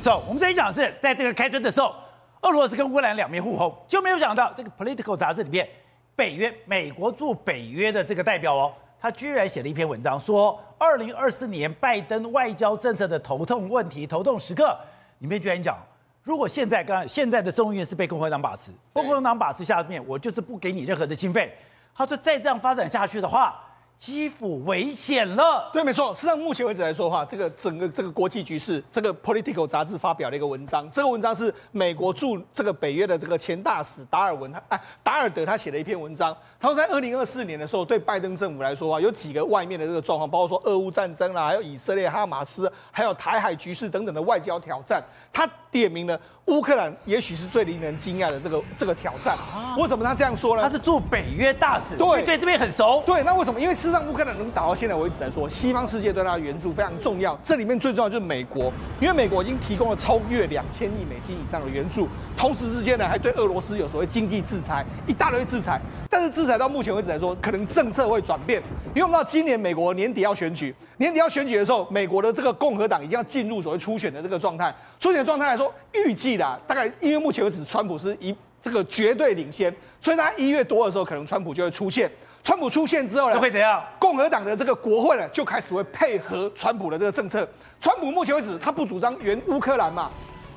走，我们这一讲是在这个开春的时候，俄罗斯跟乌克兰两面互轰，就没有想到这个 Political 杂志里面，北约美国驻北约的这个代表哦，他居然写了一篇文章，说二零二四年拜登外交政策的头痛问题、头痛时刻，里面居然讲，如果现在刚现在的众议院是被共和党把持，共和党把持下面，我就是不给你任何的经费。他说再这样发展下去的话。基辅危险了，对，没错。实际上，目前为止来说的话，这个整个这个国际局势，这个 Political 杂志发表了一个文章。这个文章是美国驻这个北约的这个前大使达尔文，他哎达尔德他写了一篇文章。他说，在二零二四年的时候，对拜登政府来说啊，有几个外面的这个状况，包括说俄乌战争啦，还有以色列、哈马斯，还有台海局势等等的外交挑战。他点名了乌克兰，也许是最令人惊讶的这个这个挑战。为什么他这样说呢？他是驻北约大使，对对，这边很熟。对，那为什么？因为事实上，乌克兰能打到现在为止来说，西方世界对他的援助非常重要。这里面最重要就是美国，因为美国已经提供了超越两千亿美金以上的援助，同时之间呢，还对俄罗斯有所谓经济制裁，一大堆制裁。但是制裁到目前为止来说，可能政策会转变，因为我们知道今年美国年底要选举。年底要选举的时候，美国的这个共和党已经要进入所谓初选的这个状态。初选状态来说，预计的大概，因为目前为止川普是一这个绝对领先，所以他一月多的时候，可能川普就会出现。川普出现之后呢，会怎样？共和党的这个国会呢，就开始会配合川普的这个政策。川普目前为止，他不主张援乌克兰嘛。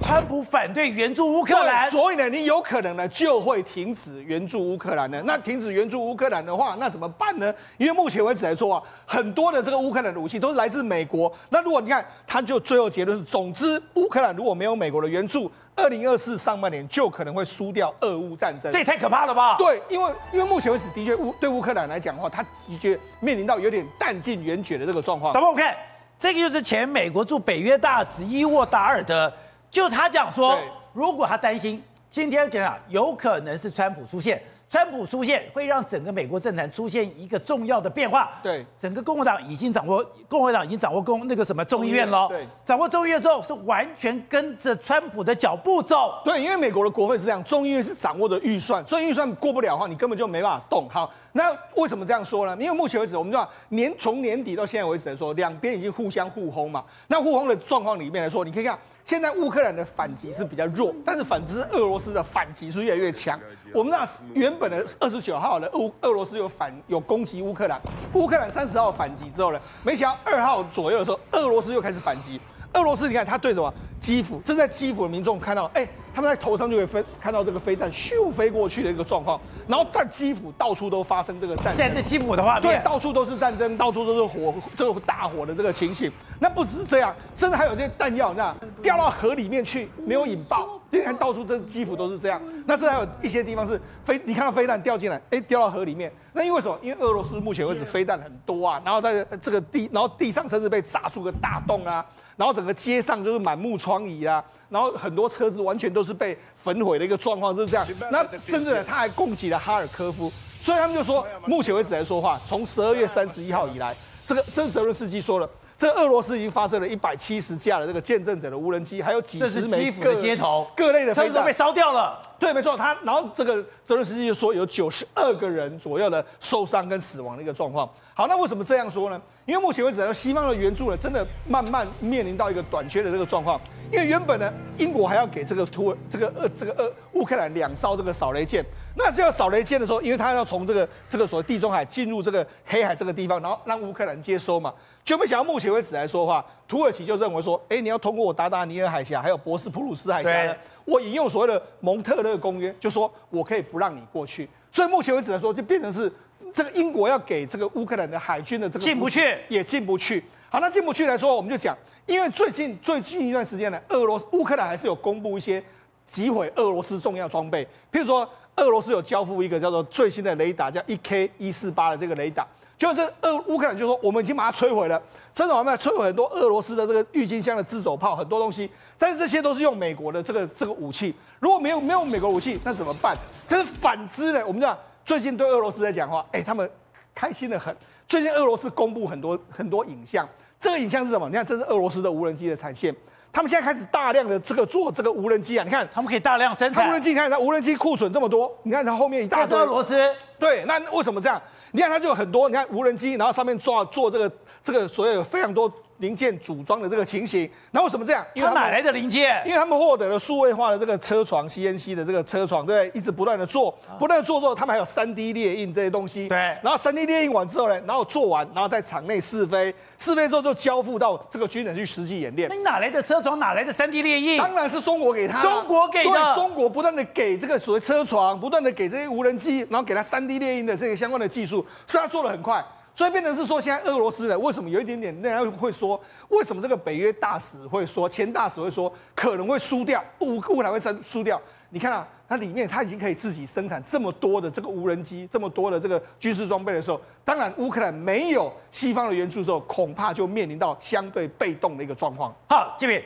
川普反对援助乌克兰，所以呢，你有可能呢就会停止援助乌克兰呢。那停止援助乌克兰的话，那怎么办呢？因为目前为止来说啊，很多的这个乌克兰的武器都是来自美国。那如果你看，他就最后结论是，总之乌克兰如果没有美国的援助，二零二四上半年就可能会输掉俄乌战争。这也太可怕了吧？对，因为因为目前为止的确乌对乌克兰来讲的话，他的确面临到有点弹尽援绝的这个状况。等我看，这个就是前美国驻北约大使伊沃达尔德。就他讲说，如果他担心今天怎样，有可能是川普出现，川普出现会让整个美国政坛出现一个重要的变化。对，整个共和党已经掌握，共和党已经掌握公那个什么众议院了。对，掌握众议院之后是完全跟着川普的脚步走。对，因为美国的国会是这样，众议院是掌握的预算，所以预算过不了的话，你根本就没办法动。好，那为什么这样说呢？因为目前为止，我们知道年从年底到现在为止来说，两边已经互相互轰嘛。那互轰的状况里面来说，你可以看。现在乌克兰的反击是比较弱，但是反之，俄罗斯的反击是越来越强。我们那原本的二十九号的乌俄罗斯有反有攻击乌克兰，乌克兰三十号反击之后呢，没想到二号左右的时候，俄罗斯又开始反击。俄罗斯，你看他对什么？基辅，正在基辅的民众看到，哎，他们在头上就会飞，看到这个飞弹咻飞过去的一个状况。然后在基辅到处都发生这个战争。现在是基辅的画面。对，到处都是战争，到处都是火，这个大火的这个情形。那不只是这样，甚至还有这些弹药，那掉到河里面去，没有引爆。你看到处这基辅都是这样。那甚至还有一些地方是飞，你看到飞弹掉进来，哎，掉到河里面。那因为什么？因为俄罗斯目前为止飞弹很多啊，然后在这个地，然后地上甚至被炸出个大洞啊。然后整个街上就是满目疮痍啊，然后很多车子完全都是被焚毁的一个状况，就是这样。那甚至呢，他还供给了哈尔科夫，所以他们就说，目前为止来说话，从十二月三十一号以来，这个这是泽伦斯基说了，这个俄罗斯已经发射了一百七十架的这个见证者的无人机，还有几十枚各街头各类的飞弹都被烧掉了。对，没错，他然后这个泽伦斯基就说有九十二个人左右的受伤跟死亡的一个状况。好，那为什么这样说呢？因为目前为止西方的援助呢，真的慢慢面临到一个短缺的这个状况。因为原本呢，英国还要给这个土这个呃这个呃乌克兰两艘这个扫雷舰。那这要扫雷舰的时候，因为他要从这个这个所谓地中海进入这个黑海这个地方，然后让乌克兰接收嘛，就没想到目前为止来说的话，土耳其就认为说，哎，你要通过我达达尼尔海峡，还有博斯普鲁斯海峡呢，我引用所谓的蒙特勒公约，就说我可以不让你过去。所以目前为止来说，就变成是。这个英国要给这个乌克兰的海军的这个进不去，也进不去。好，那进不去来说，我们就讲，因为最近最近一段时间呢，俄罗斯乌克兰还是有公布一些击毁俄罗斯重要装备，譬如说俄罗斯有交付一个叫做最新的雷达，叫一 K 一四八的这个雷达，就是俄乌克兰就说我们已经把它摧毁了，真的我们要摧毁很多俄罗斯的这个郁金香的自走炮，很多东西，但是这些都是用美国的这个这个武器，如果没有没有美国武器，那怎么办？但是反之呢，我们讲。最近对俄罗斯在讲话，哎，他们开心的很。最近俄罗斯公布很多很多影像，这个影像是什么？你看，这是俄罗斯的无人机的产线。他们现在开始大量的这个做这个无人机啊，你看，他们可以大量生产。无人机，你看它无人机库存这么多，你看它后面一大堆。俄罗斯。对，那为什么这样？你看它就有很多，你看无人机，然后上面做做这个这个所有有非常多零件组装的这个情形。那为什么这样？因为他哪来的零件？因为他们获得了数位化的这个车床 CNC 的这个车床，对，一直不断的做，不断的做之后，他们还有三 D 列印这些东西。对。然后三 D 列印完之后呢，然后做完，然后在场内试飞，试飞之后就交付到这个军人去实际演练。那你哪来的车床？哪来的三 D 列印？当然是中国给他。中国给的。中国不断的给这个所谓车床，不断的给这些无人机，然后给他三 D 列印的这个相关的技术，所以他做的很快。所以变成是说，现在俄罗斯呢，为什么有一点点？人家会说，为什么这个北约大使会说，前大使会说，可能会输掉，乌乌克兰会输输掉？你看啊，它里面它已经可以自己生产这么多的这个无人机，这么多的这个军事装备的时候，当然乌克兰没有西方的援助的时候，恐怕就面临到相对被动的一个状况。好，这边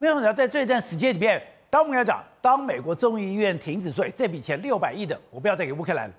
为什么在这段时间里面，当我们要讲，当美国众议院停止税，这笔钱六百亿的，我不要再给乌克兰了。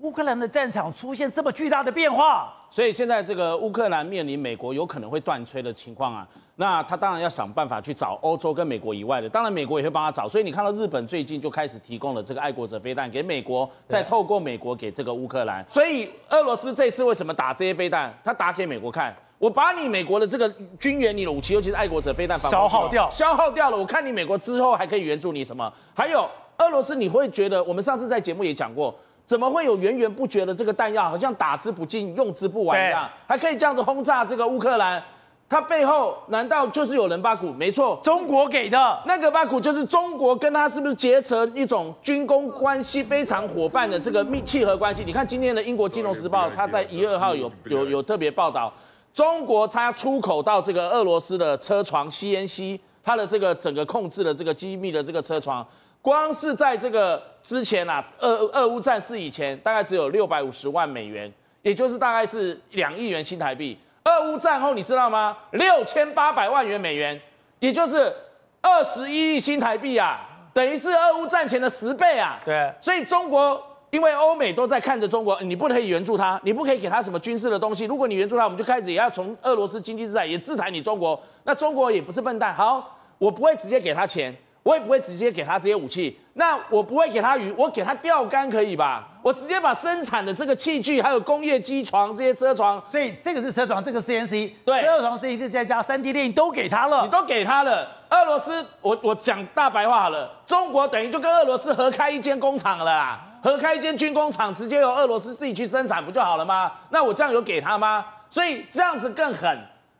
乌克兰的战场出现这么巨大的变化，所以现在这个乌克兰面临美国有可能会断炊的情况啊，那他当然要想办法去找欧洲跟美国以外的，当然美国也会帮他找。所以你看到日本最近就开始提供了这个爱国者飞弹给美国，再透过美国给这个乌克兰。所以俄罗斯这次为什么打这些飞弹？他打给美国看，我把你美国的这个军援、你的武器，尤其是爱国者飞弹消耗掉，消耗掉了。我看你美国之后还可以援助你什么？还有俄罗斯，你会觉得我们上次在节目也讲过。怎么会有源源不绝的这个弹药，好像打之不尽、用之不完一样，还可以这样子轰炸这个乌克兰？它背后难道就是有人巴苦？没错，中国给的那个巴苦就是中国跟他是不是结成一种军工关系非常伙伴的这个密契合关系？你看今天的英国金融时报，它在一月二号有有有特别报道，中国它出口到这个俄罗斯的车床 CNC，它的这个整个控制的这个机密的这个车床。光是在这个之前啊，俄俄乌战事以前，大概只有六百五十万美元，也就是大概是两亿元新台币。俄乌战后，你知道吗？六千八百万元美元，也就是二十一亿新台币啊，等于是俄乌战前的十倍啊。对，所以中国因为欧美都在看着中国，你不可以援助他，你不可以给他什么军事的东西。如果你援助他，我们就开始也要从俄罗斯经济制裁，也制裁你中国。那中国也不是笨蛋，好，我不会直接给他钱。我也不会直接给他这些武器，那我不会给他鱼，我给他钓竿可以吧？我直接把生产的这个器具，还有工业机床这些车床，所以这个是车床，这个 CNC，对，车床 CNC 再加三 D 电影都给他了，你都给他了。俄罗斯，我我讲大白话好了，中国等于就跟俄罗斯合开一间工厂了啦，合开一间军工厂，直接由俄罗斯自己去生产不就好了吗？那我这样有给他吗？所以这样子更狠，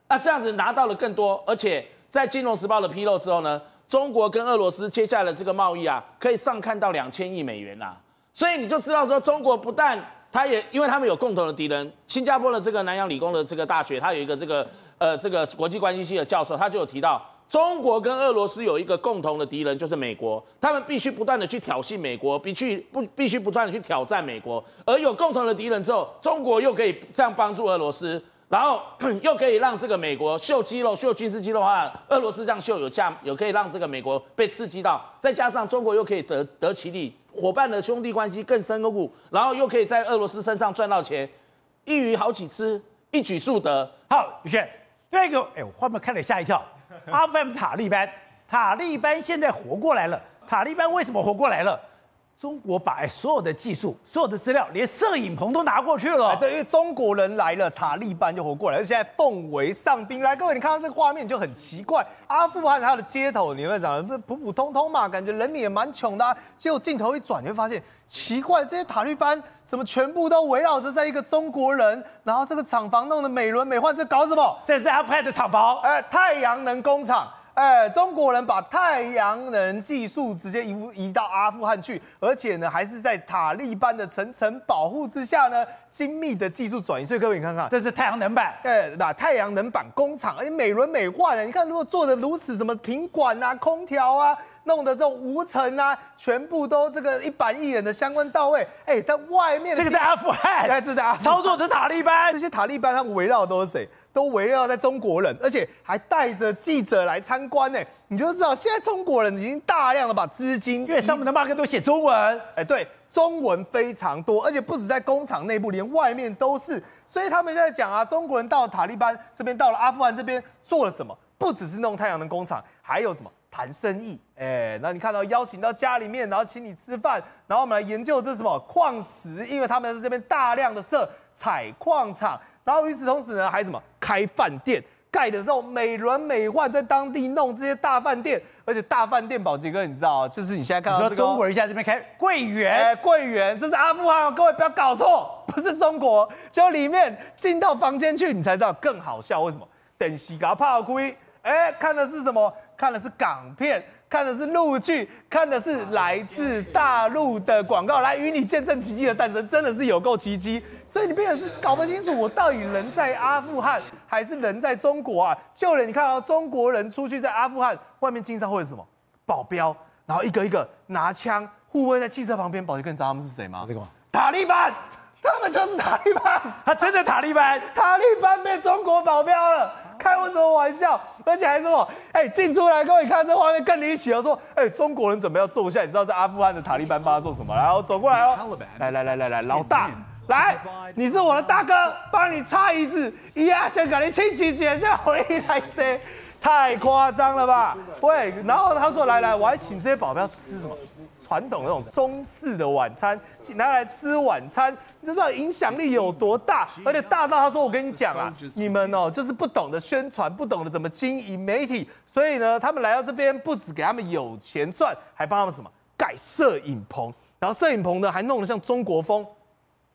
那这样子拿到了更多，而且在《金融时报》的披露之后呢？中国跟俄罗斯接下来的这个贸易啊，可以上看到两千亿美元呐、啊，所以你就知道说，中国不但他也因为他们有共同的敌人，新加坡的这个南洋理工的这个大学，他有一个这个呃这个国际关系系的教授，他就有提到，中国跟俄罗斯有一个共同的敌人，就是美国，他们必须不断的去挑衅美国，必须不必须不断的去挑战美国，而有共同的敌人之后，中国又可以这样帮助俄罗斯。然后又可以让这个美国秀肌肉、秀军事肌肉的话，俄罗斯这样秀有价，有可以让这个美国被刺激到，再加上中国又可以得得其利，伙伴的兄弟关系更深固，然后又可以在俄罗斯身上赚到钱，一鱼好几吃，一举数得。好，宇轩，那个，哎，我后面看了吓一跳，阿富汗塔利班，塔利班现在活过来了，塔利班为什么活过来了？中国把所有的技术、所有的资料，连摄影棚都拿过去了。对，因为中国人来了，塔利班就活过来，而现在奉为上宾。来，各位，你看到这个画面就很奇怪。阿富汗它的街头，你会长得普普通通嘛，感觉人民也蛮穷的啊。结果镜头一转，你会发现奇怪，这些塔利班怎么全部都围绕着在一个中国人？然后这个厂房弄得美轮美奂，这搞什么？这是阿富汗的厂房，哎，太阳能工厂。哎，中国人把太阳能技术直接移移到阿富汗去，而且呢，还是在塔利班的层层保护之下呢，精密的技术转移。所以各位，你看看，这是太阳能板，哎，那太阳能板工厂，而且美轮美奂的。你看，如果做的如此，什么品管啊、空调啊，弄的这种无尘啊，全部都这个一板一眼的相关到位。哎，但外面这个在阿富汗，哎，这在阿富汗操作的塔利班，这些塔利班他们围绕的都是谁？都围绕在中国人，而且还带着记者来参观呢。你就知道，现在中国人已经大量的把资金，因为上面的 mark 都写中文，哎，对，中文非常多，而且不止在工厂内部，连外面都是。所以他们现在讲啊，中国人到了塔利班这边，到了阿富汗这边做了什么？不只是弄太阳能工厂，还有什么谈生意？哎，那你看到邀请到家里面，然后请你吃饭，然后我们来研究这什么矿石，因为他们在这边大量的设采矿厂。然后与此同时呢，还什么开饭店？盖的时候美轮美奂，在当地弄这些大饭店，而且大饭店，宝杰哥，你知道就是你现在看到这个中国人现在这边开桂圆，哎，桂圆，这是阿富汗，各位不要搞错，不是中国。就里面进到房间去，你才知道更好笑，为什么？等西嘎炮灰，哎，看的是什么？看的是港片。看的是陆剧，看的是来自大陆的广告，来与你见证奇迹的诞生，真的是有够奇迹。所以你变成是搞不清楚，我到底人在阿富汗还是人在中国啊？就连你看到中国人出去在阿富汗外面经常会是什么保镖，然后一个一个拿枪护卫在汽车旁边。宝杰哥，你知道他们是谁吗？塔利班，他们就是塔利班，他真的塔利班，塔利班被中国保镖了。开我什么玩笑？而且还说，哎，进出来，各位看这画面更离奇了。说，哎，中国人怎么要坐下，你知道在阿富汗的塔利班帮他做什么？然后走过来哦，来来来来来，老大，来，你是我的大哥，帮你擦椅子，呀，先给你亲戚姐，下回来这，太夸张了吧？喂，然后他说，来来，我还请这些保镖吃什么？传统那种中式的晚餐，拿来吃晚餐，你知道影响力有多大？而且大到他说：“我跟你讲啊，你们哦，就是不懂得宣传，不懂得怎么经营媒体，所以呢，他们来到这边，不止给他们有钱赚，还帮他们什么盖摄影棚，然后摄影棚呢还弄得像中国风，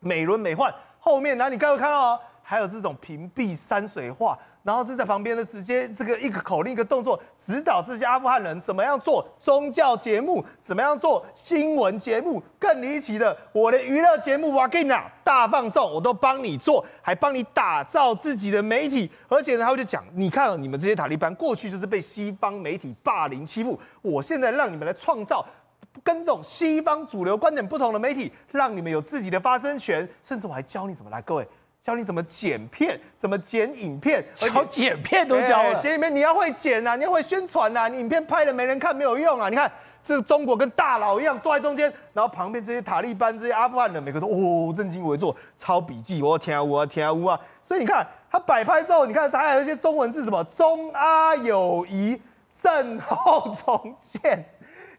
美轮美奂。后面呢，你该会看到哦，还有这种屏蔽山水画。”然后是在旁边的直接这个一个口令一个动作，指导这些阿富汗人怎么样做宗教节目，怎么样做新闻节目。更离奇的，我的娱乐节目，我跟你讲，大放送，我都帮你做，还帮你打造自己的媒体。而且呢，他就讲，你看你们这些塔利班过去就是被西方媒体霸凌欺负，我现在让你们来创造跟这种西方主流观点不同的媒体，让你们有自己的发声权，甚至我还教你怎么来，各位。教你怎么剪片，怎么剪影片，教剪片都教了。剪影片你要会剪呐，你要会宣传呐，你影片拍了没人看没有用啊！你看这个中国跟大佬一样坐在中间，然后旁边这些塔利班、这些阿富汗人，每个都哦正襟危坐，抄笔记，我要听啊，我要听啊，我啊。所以你看他摆拍之后，你看他还有一些中文字，什么中阿友谊，震后重建。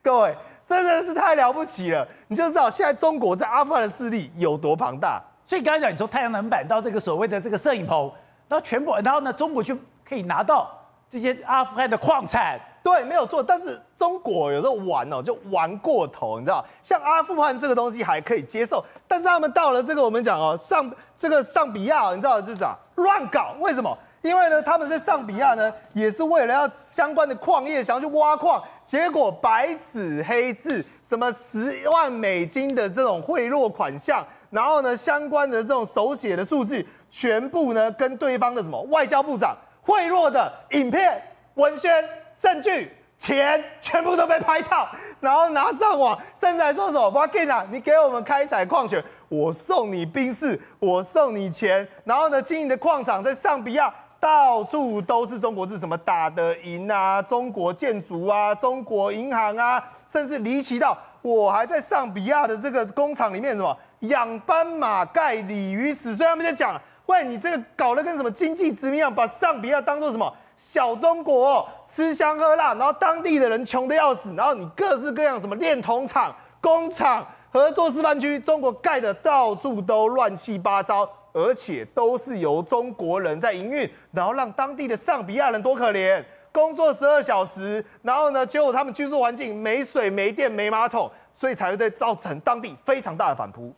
各位真的是太了不起了，你就知道现在中国在阿富汗的势力有多庞大。所以刚才讲，你从太阳能板到这个所谓的这个摄影棚，然后全部，然后呢，中国就可以拿到这些阿富汗的矿产。对，没有错。但是中国有时候玩哦，就玩过头，你知道？像阿富汗这个东西还可以接受，但是他们到了这个我们讲哦，上这个上比亚，你知道就是啥？乱搞。为什么？因为呢，他们在上比亚呢，也是为了要相关的矿业，想要去挖矿，结果白纸黑字，什么十万美金的这种贿赂款项。然后呢，相关的这种手写的数字，全部呢跟对方的什么外交部长贿赂的影片、文宣、证据、钱，全部都被拍到，然后拿上网，甚至还说什么，我给你，你给我们开采矿权，我送你兵士，我送你钱，然后呢，经营的矿场在上比亚，到处都是中国字，什么打得赢啊，中国建筑啊，中国银行啊，甚至离奇到我还在上比亚的这个工厂里面什么。养斑马、盖鲤鱼死，所以他们就讲：喂，你这个搞得跟什么经济殖民一样，把上比亚当做什么小中国，吃香喝辣，然后当地的人穷得要死，然后你各式各样什么炼铜厂、工厂、合作示范区，中国盖的到处都乱七八糟，而且都是由中国人在营运，然后让当地的上比亚人多可怜，工作十二小时，然后呢，结果他们居住环境没水、没电、没马桶，所以才会对造成当地非常大的反扑。